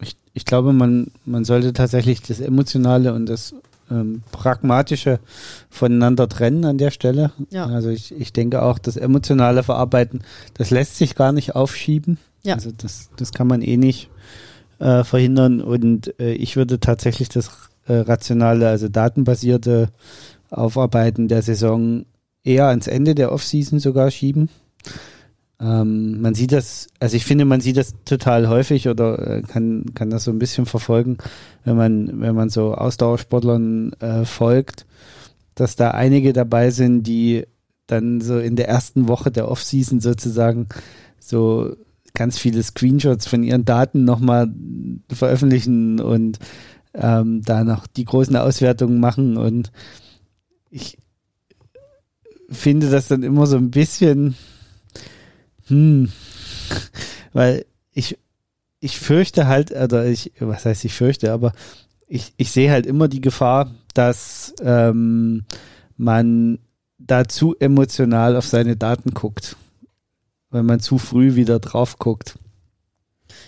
ich, ich glaube, man, man sollte tatsächlich das Emotionale und das ähm, Pragmatische voneinander trennen an der Stelle. Ja. Also ich, ich denke auch, das emotionale Verarbeiten, das lässt sich gar nicht aufschieben. Ja. Also das, das kann man eh nicht äh, verhindern. Und äh, ich würde tatsächlich das äh, rationale, also datenbasierte Aufarbeiten der Saison eher ans Ende der Offseason sogar schieben. Ähm, man sieht das, also ich finde, man sieht das total häufig oder äh, kann, kann das so ein bisschen verfolgen, wenn man, wenn man so Ausdauersportlern äh, folgt, dass da einige dabei sind, die dann so in der ersten Woche der Offseason sozusagen so ganz viele Screenshots von ihren Daten nochmal veröffentlichen und ähm, da noch die großen Auswertungen machen und ich finde das dann immer so ein bisschen hm. Weil ich, ich fürchte halt, oder ich, was heißt ich fürchte, aber ich, ich sehe halt immer die Gefahr, dass ähm, man da zu emotional auf seine Daten guckt. Wenn man zu früh wieder drauf guckt.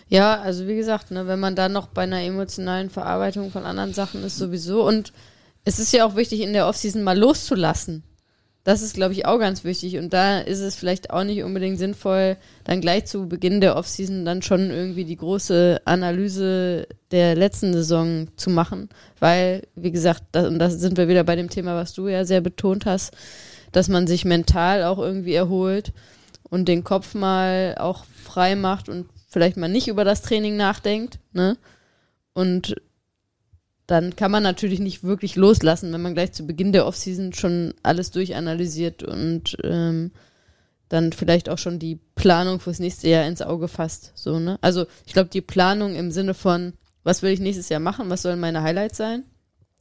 Ja, also wie gesagt, ne, wenn man da noch bei einer emotionalen Verarbeitung von anderen Sachen ist, sowieso. Und es ist ja auch wichtig, in der Offseason mal loszulassen. Das ist, glaube ich, auch ganz wichtig. Und da ist es vielleicht auch nicht unbedingt sinnvoll, dann gleich zu Beginn der Offseason dann schon irgendwie die große Analyse der letzten Saison zu machen. Weil, wie gesagt, das, und da sind wir wieder bei dem Thema, was du ja sehr betont hast, dass man sich mental auch irgendwie erholt und den Kopf mal auch frei macht und vielleicht mal nicht über das Training nachdenkt. Ne? Und dann kann man natürlich nicht wirklich loslassen, wenn man gleich zu Beginn der Offseason schon alles durchanalysiert und ähm, dann vielleicht auch schon die Planung fürs nächste Jahr ins Auge fasst. So, ne? Also ich glaube, die Planung im Sinne von, was will ich nächstes Jahr machen, was sollen meine Highlights sein,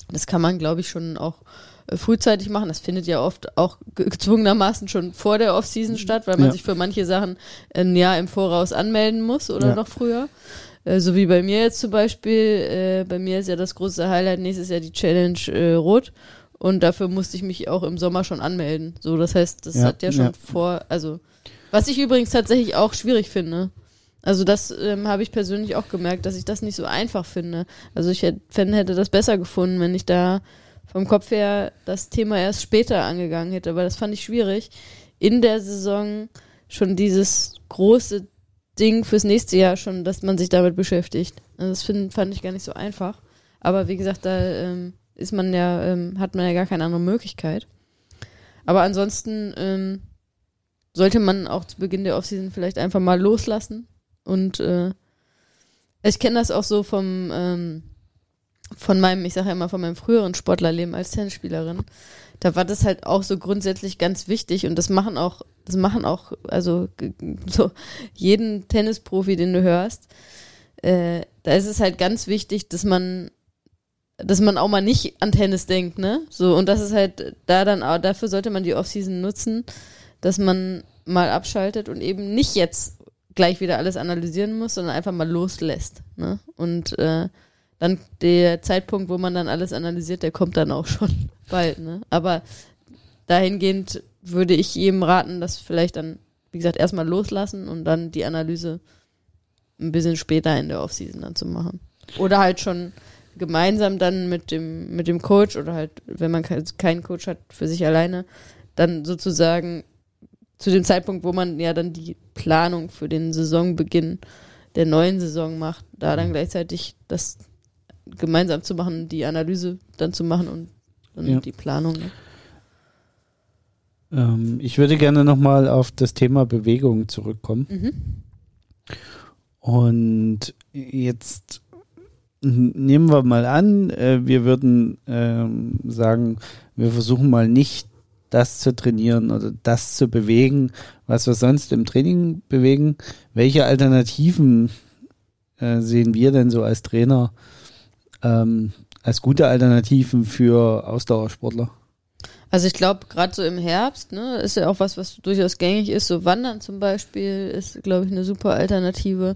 das kann man, glaube ich, schon auch äh, frühzeitig machen. Das findet ja oft auch gezwungenermaßen schon vor der Offseason statt, weil man ja. sich für manche Sachen ein Jahr im Voraus anmelden muss oder ja. noch früher. Äh, so wie bei mir jetzt zum Beispiel. Äh, bei mir ist ja das große Highlight nächstes Jahr die Challenge äh, Rot. Und dafür musste ich mich auch im Sommer schon anmelden. So, das heißt, das ja, hat ja schon ja. vor, also, was ich übrigens tatsächlich auch schwierig finde. Also das ähm, habe ich persönlich auch gemerkt, dass ich das nicht so einfach finde. Also ich hätte, hätte das besser gefunden, wenn ich da vom Kopf her das Thema erst später angegangen hätte, aber das fand ich schwierig. In der Saison schon dieses große Ding fürs nächste Jahr schon, dass man sich damit beschäftigt. Also das find, fand ich gar nicht so einfach. Aber wie gesagt, da ähm, ist man ja, ähm, hat man ja gar keine andere Möglichkeit. Aber ansonsten ähm, sollte man auch zu Beginn der Offseason vielleicht einfach mal loslassen. Und äh, ich kenne das auch so vom ähm, von meinem, ich sage ja immer, von meinem früheren Sportlerleben als Tennisspielerin da war das halt auch so grundsätzlich ganz wichtig und das machen auch, das machen auch, also so jeden Tennisprofi, den du hörst, äh, da ist es halt ganz wichtig, dass man, dass man auch mal nicht an Tennis denkt, ne? So, und das ist halt da dann auch, dafür sollte man die Offseason nutzen, dass man mal abschaltet und eben nicht jetzt gleich wieder alles analysieren muss, sondern einfach mal loslässt, ne? Und äh, dann der Zeitpunkt, wo man dann alles analysiert, der kommt dann auch schon bald, ne? Aber dahingehend würde ich jedem raten, das vielleicht dann, wie gesagt, erstmal loslassen und dann die Analyse ein bisschen später in der Offseason dann zu machen. Oder halt schon gemeinsam dann mit dem, mit dem Coach oder halt, wenn man keinen Coach hat, für sich alleine, dann sozusagen zu dem Zeitpunkt, wo man ja dann die Planung für den Saisonbeginn der neuen Saison macht, da dann gleichzeitig das gemeinsam zu machen, die Analyse dann zu machen und dann ja. die Planung. Ne? Ähm, ich würde gerne nochmal auf das Thema Bewegung zurückkommen. Mhm. Und jetzt nehmen wir mal an, äh, wir würden ähm, sagen, wir versuchen mal nicht das zu trainieren oder das zu bewegen, was wir sonst im Training bewegen. Welche Alternativen äh, sehen wir denn so als Trainer ähm, als gute Alternativen für Ausdauersportler? Also ich glaube, gerade so im Herbst, ne, ist ja auch was, was durchaus gängig ist. So Wandern zum Beispiel ist, glaube ich, eine super Alternative,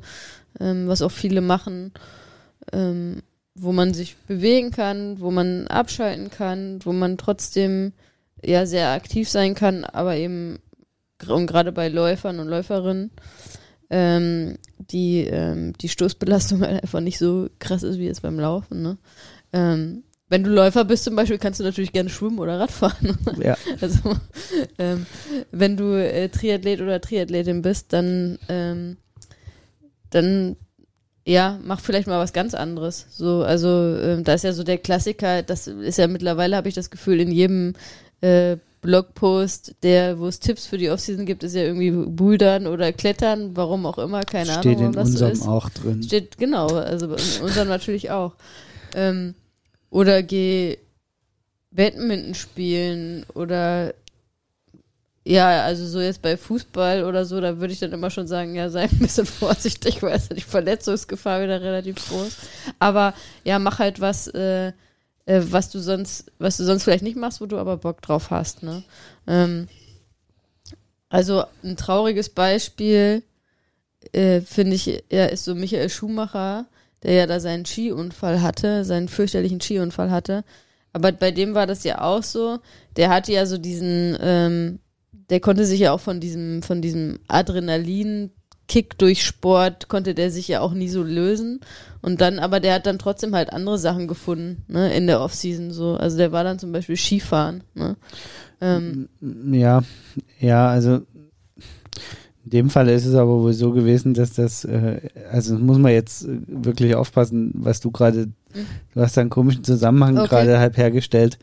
ähm, was auch viele machen, ähm, wo man sich bewegen kann, wo man abschalten kann, wo man trotzdem ja sehr aktiv sein kann, aber eben und gerade bei Läufern und Läuferinnen ähm, die ähm, die Stoßbelastung halt einfach nicht so krass ist wie jetzt beim Laufen. Ne? Wenn du Läufer bist zum Beispiel, kannst du natürlich gerne schwimmen oder Radfahren. Ja. Also ähm, wenn du äh, Triathlet oder Triathletin bist, dann ähm, dann ja, mach vielleicht mal was ganz anderes. So, also ähm, da ist ja so der Klassiker, das ist ja mittlerweile, habe ich das Gefühl, in jedem äh, Blogpost, der, wo es Tipps für die Offseason gibt, ist ja irgendwie Bouldern oder Klettern, warum auch immer, keine Steht Ahnung, in was unserem so ist. auch drin. Steht, genau, also in unserem natürlich auch. Ähm, oder geh Badminton spielen oder ja, also so jetzt bei Fußball oder so, da würde ich dann immer schon sagen, ja, sei ein bisschen vorsichtig, weil es die Verletzungsgefahr wieder relativ groß. Aber ja, mach halt was, äh, äh, was du sonst, was du sonst vielleicht nicht machst, wo du aber Bock drauf hast, ne? Ähm, also ein trauriges Beispiel äh, finde ich, ja, ist so Michael Schumacher, der ja da seinen Skiunfall hatte, seinen fürchterlichen Skiunfall hatte. Aber bei dem war das ja auch so. Der hatte ja so diesen, ähm, der konnte sich ja auch von diesem, von diesem Adrenalin-Kick durch Sport, konnte der sich ja auch nie so lösen. Und dann, aber der hat dann trotzdem halt andere Sachen gefunden, ne, in der Offseason so. Also der war dann zum Beispiel Skifahren, ne. Ähm, Ja, ja, also in dem Fall ist es aber wohl so gewesen, dass das, äh, also muss man jetzt wirklich aufpassen, was du gerade, du hast da einen komischen Zusammenhang Okay. gerade halb hergestellt.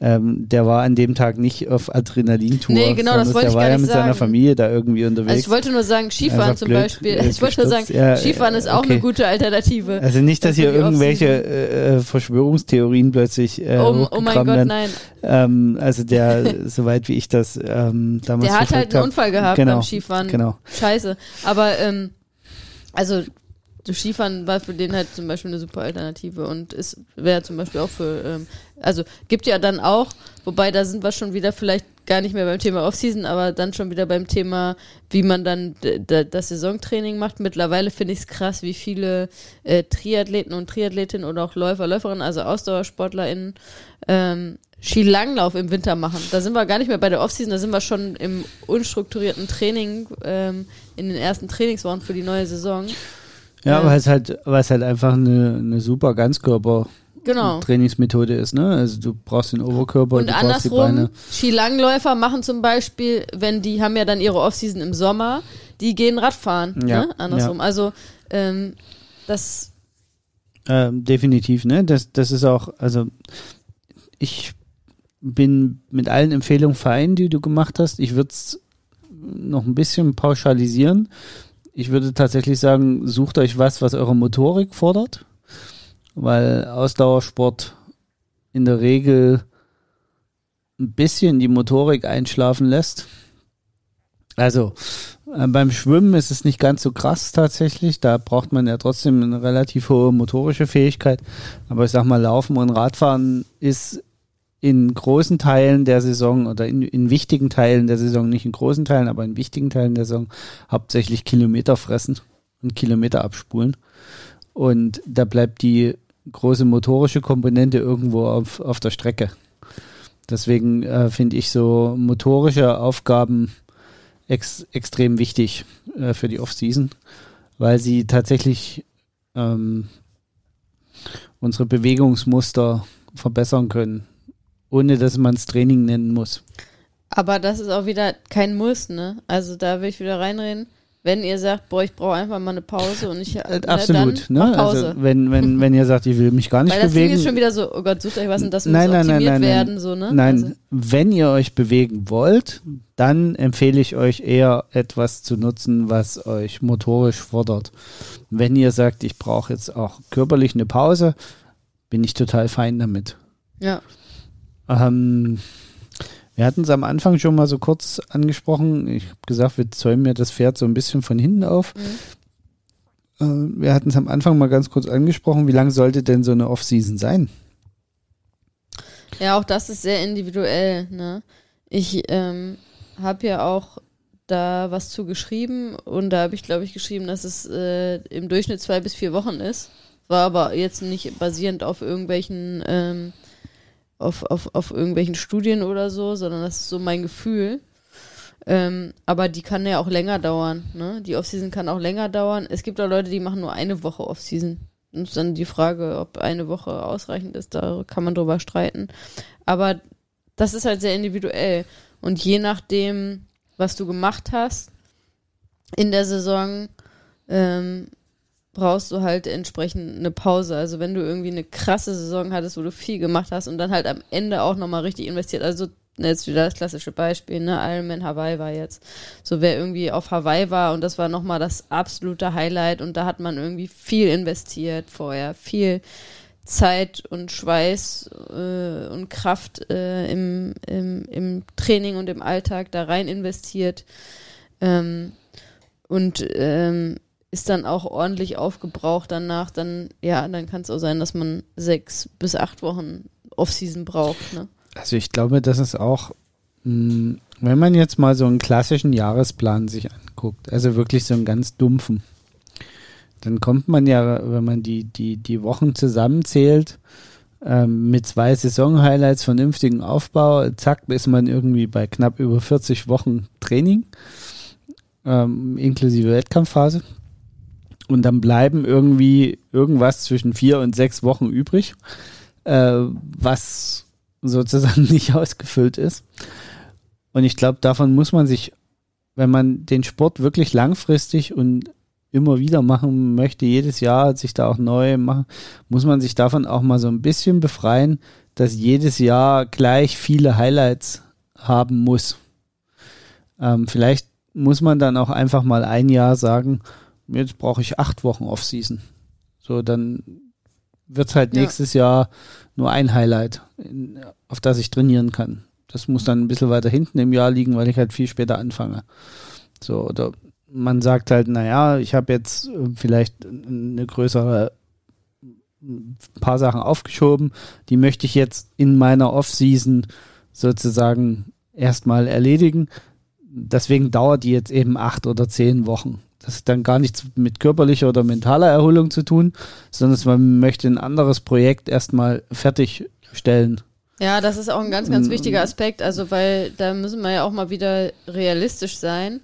Ähm, der war an dem Tag nicht auf Adrenalintour. Nee, genau, das wollte der ich war gar ja nicht mit seiner sagen. Familie da irgendwie unterwegs. also ich wollte nur sagen, Skifahren Einfach zum Beispiel. äh, Ich wollte nur sagen. Ja, Skifahren ist auch okay. eine gute Alternative. also nicht, dass für hier irgendwelche äh, äh, Verschwörungstheorien plötzlich äh, oh, oh mein Gott, werden. nein. Ähm, also der, soweit wie ich das ähm, damals Der hat halt einen hab. Unfall gehabt Genau, beim Skifahren. Genau. Scheiße. Aber ähm, also das Skifahren war für den halt zum Beispiel eine super Alternative und ist wäre zum Beispiel auch für ähm, also gibt ja dann auch, wobei da sind wir schon wieder vielleicht gar nicht mehr beim Thema Offseason, aber dann schon wieder beim Thema, wie man dann das Saisontraining macht. Mittlerweile finde ich es krass, wie viele äh, Triathleten und Triathletinnen oder auch Läufer, Läuferinnen, also AusdauersportlerInnen, ähm, Skilanglauf im Winter machen. Da sind wir gar nicht mehr bei der Offseason, da sind wir schon im unstrukturierten Training ähm, in den ersten Trainingswochen für die neue Saison. Ja, Ja. weil es halt, weil es halt einfach eine, eine super Ganzkörper Genau. Trainingsmethode ist, ne? Also du brauchst den Oberkörper, Und du brauchst die andersrum, Beine. Skilangläufer machen zum Beispiel, wenn die haben ja dann ihre Offseason im Sommer, die gehen Radfahren, Ja, ne? Andersrum. Also ähm, das Ähm, definitiv, ne? Das, das ist auch, also ich bin mit allen Empfehlungen fein, die du gemacht hast. Ich würde es noch ein bisschen pauschalisieren. Ich würde tatsächlich sagen, sucht euch was, was eure Motorik fordert, weil Ausdauersport in der Regel ein bisschen die Motorik einschlafen lässt. Also äh, beim Schwimmen ist es nicht ganz so krass tatsächlich. Da braucht man ja trotzdem eine relativ hohe motorische Fähigkeit. Aber ich sag mal, Laufen und Radfahren ist in großen Teilen der Saison oder in, in wichtigen Teilen der Saison, nicht in großen Teilen, aber in wichtigen Teilen der Saison hauptsächlich Kilometer fressen und Kilometer abspulen. Und da bleibt die große motorische Komponente irgendwo auf, auf der Strecke. Deswegen äh, finde ich so motorische Aufgaben ex extrem wichtig äh, für die Offseason, weil sie tatsächlich ähm, unsere Bewegungsmuster verbessern können, ohne dass man es Training nennen muss. Aber das ist auch wieder kein Muss, ne? Also da will ich wieder reinreden. Wenn ihr sagt, boah, ich brauche einfach mal eine Pause und ich Äh, ne, Absolut, dann ne? mach Pause. Also wenn, wenn, wenn ihr sagt, ich will mich gar nicht Weil das Ding bewegen. ist schon wieder so, oh Gott, sucht euch was und das muss nein, nein, nein, optimiert nein, nein. werden, so, ne? Nein, Also, wenn ihr euch bewegen wollt, dann empfehle ich euch eher etwas zu nutzen, was euch motorisch fordert. Wenn ihr sagt, ich brauche jetzt auch körperlich eine Pause, bin ich total fein damit. ja. Ähm, Wir hatten es am Anfang schon mal so kurz angesprochen. Ich habe gesagt, wir zäumen ja das Pferd so ein bisschen von hinten auf. Mhm. Äh, wir hatten es am Anfang mal ganz kurz angesprochen. Wie lang sollte denn so eine Off-Season sein? Ja, auch das ist sehr individuell. Ne? Ich ähm, habe ja auch da was zu geschrieben und da habe ich, glaube ich, geschrieben, dass es äh, im Durchschnitt zwei bis vier Wochen ist. War aber jetzt nicht basierend auf irgendwelchen ähm, auf, auf, auf irgendwelchen Studien oder so, sondern das ist so mein Gefühl. Ähm, aber die kann ja auch länger dauern. Ne? Die Offseason kann auch länger dauern. Es gibt auch Leute, die machen nur eine Woche Offseason. Und dann die Frage, ob eine Woche ausreichend ist, da kann man drüber streiten. Aber das ist halt sehr individuell. Und je nachdem, was du gemacht hast in der Saison, ähm, brauchst du halt entsprechend eine Pause. Also wenn du irgendwie eine krasse Saison hattest, wo du viel gemacht hast und dann halt am Ende auch nochmal richtig investiert. Also jetzt wieder das klassische Beispiel, ne? Ironman Hawaii war jetzt. So wer irgendwie auf Hawaii war und das war nochmal das absolute Highlight und da hat man irgendwie viel investiert vorher, viel Zeit und Schweiß äh, und Kraft äh, im, im, im Training und im Alltag da rein investiert. Ähm, und ähm, ist dann auch ordentlich aufgebraucht danach, dann, ja, dann kann es auch sein, dass man sechs bis acht Wochen Off-Season braucht. Ne? Also ich glaube, das ist auch, mh, wenn man jetzt mal so einen klassischen Jahresplan sich anguckt, also wirklich so einen ganz dumpfen, dann kommt man ja, wenn man die, die, die Wochen zusammenzählt, ähm, mit zwei Saison-Highlights, vernünftigen Aufbau, zack, ist man irgendwie bei knapp über 40 Wochen Training, ähm, inklusive Wettkampfphase. Und dann bleiben irgendwie irgendwas zwischen vier und sechs Wochen übrig, äh, was sozusagen nicht ausgefüllt ist. Und ich glaube, davon muss man sich, wenn man den Sport wirklich langfristig und immer wieder machen möchte, jedes Jahr sich da auch neu machen, muss man sich davon auch mal so ein bisschen befreien, dass jedes Jahr gleich viele Highlights haben muss. Ähm, vielleicht muss man dann auch einfach mal ein Jahr sagen, jetzt brauche ich acht Wochen Off-Season. So, dann wird es halt ja. nächstes Jahr nur ein Highlight, in, auf das ich trainieren kann. Das muss dann ein bisschen weiter hinten im Jahr liegen, weil ich halt viel später anfange. So, oder man sagt halt, naja, ich habe jetzt vielleicht eine größere ein paar Sachen aufgeschoben, die möchte ich jetzt in meiner Off-Season sozusagen erstmal erledigen. Deswegen dauert die jetzt eben acht oder zehn Wochen. Das hat dann gar nichts mit körperlicher oder mentaler Erholung zu tun, sondern man möchte ein anderes Projekt erstmal fertigstellen. Ja, das ist auch ein ganz, ganz wichtiger Aspekt. Also, weil da müssen wir ja auch mal wieder realistisch sein.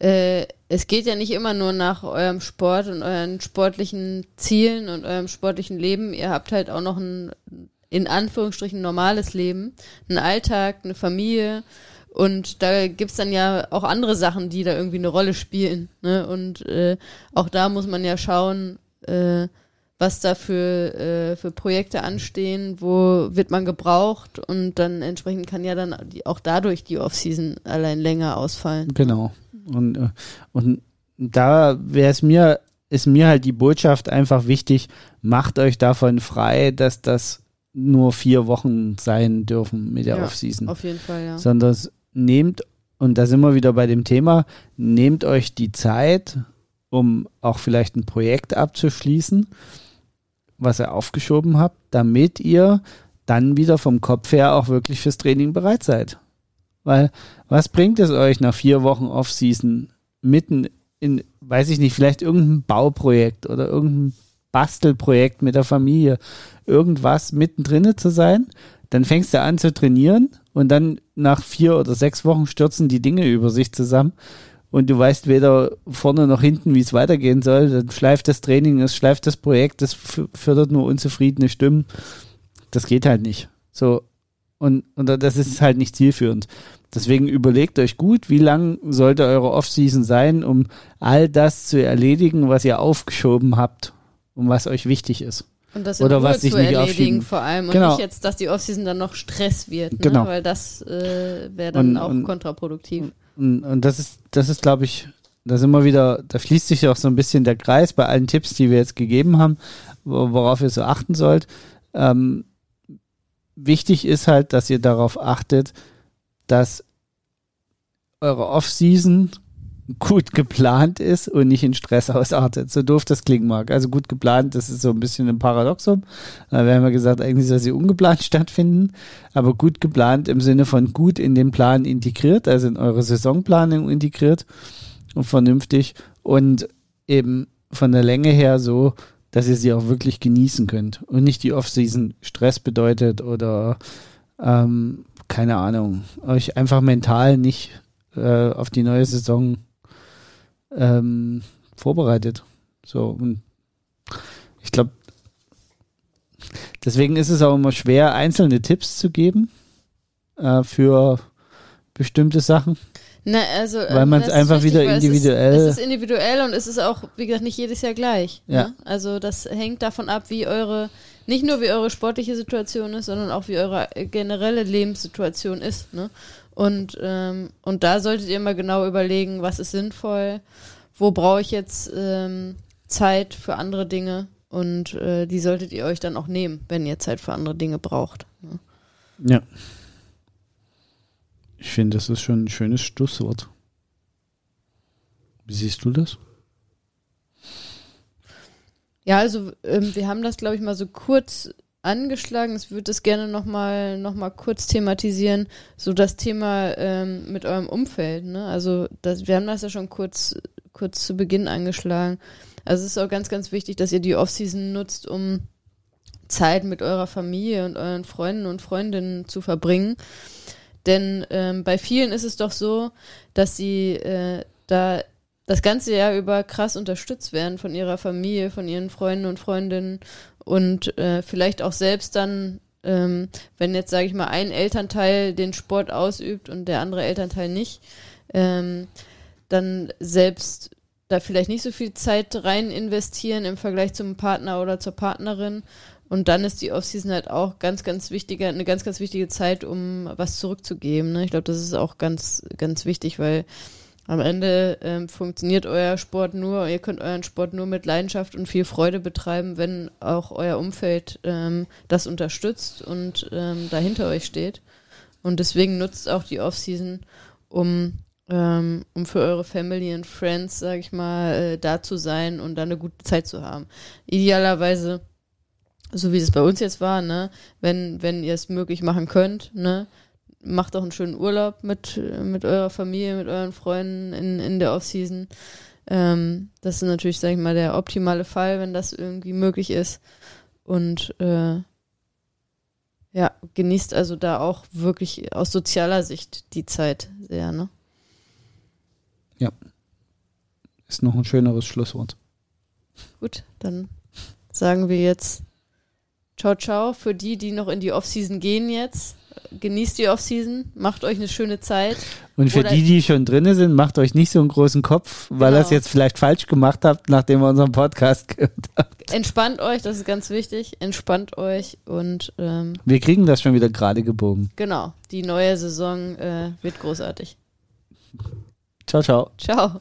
Äh, es geht ja nicht immer nur nach eurem Sport und euren sportlichen Zielen und eurem sportlichen Leben. Ihr habt halt auch noch ein, in Anführungsstrichen, normales Leben, einen Alltag, eine Familie und da gibt's dann ja auch andere Sachen, die da irgendwie eine Rolle spielen. Ne? Und äh, auch da muss man ja schauen, äh, was da für, äh, für Projekte anstehen, wo wird man gebraucht und dann entsprechend kann ja dann auch dadurch die Offseason allein länger ausfallen. Genau. Und, äh, und da wäre es mir, ist mir halt die Botschaft einfach wichtig, macht euch davon frei, dass das nur vier Wochen sein dürfen mit der ja, Offseason. Auf jeden Fall, ja. Sondern nehmt, und da sind wir wieder bei dem Thema, nehmt euch die Zeit, um auch vielleicht ein Projekt abzuschließen, was ihr aufgeschoben habt, damit ihr dann wieder vom Kopf her auch wirklich fürs Training bereit seid. Weil was bringt es euch nach vier Wochen Off-Season mitten in, weiß ich nicht, vielleicht irgendein Bauprojekt oder irgendein Bastelprojekt mit der Familie, irgendwas mittendrin zu sein? Dann fängst du an zu trainieren und dann nach vier oder sechs Wochen stürzen die Dinge über sich zusammen und du weißt weder vorne noch hinten, wie es weitergehen soll. Dann schleift das Training, es schleift das Projekt, das fördert nur unzufriedene Stimmen. Das geht halt nicht. So. Und, und das ist halt nicht zielführend. Deswegen überlegt euch gut, wie lang sollte eure Offseason sein, um all das zu erledigen, was ihr aufgeschoben habt und was euch wichtig ist. Und das Oder Ruhe was sich zu nicht erledigen vor allem und genau. nicht jetzt, dass die Offseason dann noch Stress wird, ne? genau. weil das äh, wäre dann und, auch und, kontraproduktiv. Und, und das ist, das ist, glaube ich, da sind wir wieder, da schließt sich auch so ein bisschen der Kreis bei allen Tipps, die wir jetzt gegeben haben, worauf ihr so achten sollt. Ähm, wichtig ist halt, dass ihr darauf achtet, dass eure Off-Season gut geplant ist und nicht in Stress ausartet. So doof das klingen mag. Also gut geplant, das ist so ein bisschen ein Paradoxum. Da werden wir gesagt, eigentlich soll sie ungeplant stattfinden, aber gut geplant im Sinne von gut in den Plan integriert, also in eure Saisonplanung integriert und vernünftig und eben von der Länge her so, dass ihr sie auch wirklich genießen könnt und nicht die Off-Season Stress bedeutet oder ähm, keine Ahnung, euch einfach mental nicht äh, auf die neue Saison ähm, vorbereitet. So, und ich glaube, deswegen ist es auch immer schwer, einzelne Tipps zu geben äh, für bestimmte Sachen. Na, also, Weil man es einfach wieder individuell. Es ist, es ist, individuell und es ist auch, wie gesagt, nicht jedes Jahr gleich. Ja. Ne? Also das hängt davon ab, wie eure, nicht nur wie eure sportliche Situation ist, sondern auch wie eure generelle Lebenssituation ist. Ne? Und, ähm, und da solltet ihr mal genau überlegen, was ist sinnvoll, wo brauche ich jetzt ähm, Zeit für andere Dinge und äh, die solltet ihr euch dann auch nehmen, wenn ihr Zeit für andere Dinge braucht. Ne? Ja. Ich finde, das ist schon ein schönes Schlusswort. Wie siehst du das? Ja, also ähm, wir haben das, glaube ich, mal so kurz angeschlagen. Ich würde das gerne nochmal noch mal kurz thematisieren. So das Thema ähm, mit eurem Umfeld. Ne? Also das, wir haben das ja schon kurz, kurz zu Beginn angeschlagen. Also es ist auch ganz, ganz wichtig, dass ihr die Offseason nutzt, um Zeit mit eurer Familie und euren Freunden und Freundinnen zu verbringen. Denn ähm, bei vielen ist es doch so, dass sie äh, da das ganze Jahr über krass unterstützt werden von ihrer Familie, von ihren Freunden und Freundinnen und äh, vielleicht auch selbst dann, ähm, wenn jetzt, sage ich mal, ein Elternteil den Sport ausübt und der andere Elternteil nicht, ähm, dann selbst da vielleicht nicht so viel Zeit rein investieren im Vergleich zum Partner oder zur Partnerin. Und dann ist die Offseason halt auch ganz, ganz wichtige, eine ganz, ganz wichtige Zeit, um was zurückzugeben. Ne? Ich glaube, das ist auch ganz, ganz wichtig, weil am Ende ähm, funktioniert euer Sport nur, ihr könnt euren Sport nur mit Leidenschaft und viel Freude betreiben, wenn auch euer Umfeld ähm, das unterstützt und ähm, dahinter euch steht. Und deswegen nutzt auch die Offseason, um, ähm, um für eure Family und Friends, sag ich mal, äh, da zu sein und da eine gute Zeit zu haben. Idealerweise, so wie es bei uns jetzt war, ne, wenn, wenn ihr es möglich machen könnt, ne, macht auch einen schönen Urlaub mit, mit eurer Familie, mit euren Freunden in, in der Offseason. Ähm, das ist natürlich, sag ich mal, der optimale Fall, wenn das irgendwie möglich ist. Und äh, ja, genießt also da auch wirklich aus sozialer Sicht die Zeit sehr, ne? Ja. Ist noch ein schöneres Schlusswort. Gut, dann sagen wir jetzt Ciao, ciao für die, die noch in die Offseason gehen jetzt genießt die Offseason, macht euch eine schöne Zeit. Und für die, die schon drinne sind, macht euch nicht so einen großen Kopf, weil genau. ihr es jetzt vielleicht falsch gemacht habt, nachdem ihr unseren Podcast gehört habt. Entspannt euch, das ist ganz wichtig. Entspannt euch und ähm, wir kriegen das schon wieder gerade gebogen. Genau, die neue Saison äh, wird großartig. Ciao, ciao. Ciao.